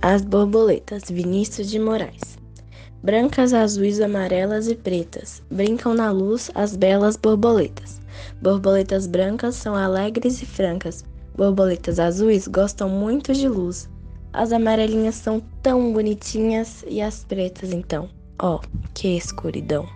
As borboletas, Vinícius de Moraes. Brancas, azuis, amarelas e pretas, brincam na luz as belas borboletas. Borboletas brancas são alegres e francas, borboletas azuis gostam muito de luz. As amarelinhas são tão bonitinhas e as pretas então, ó, oh, que escuridão.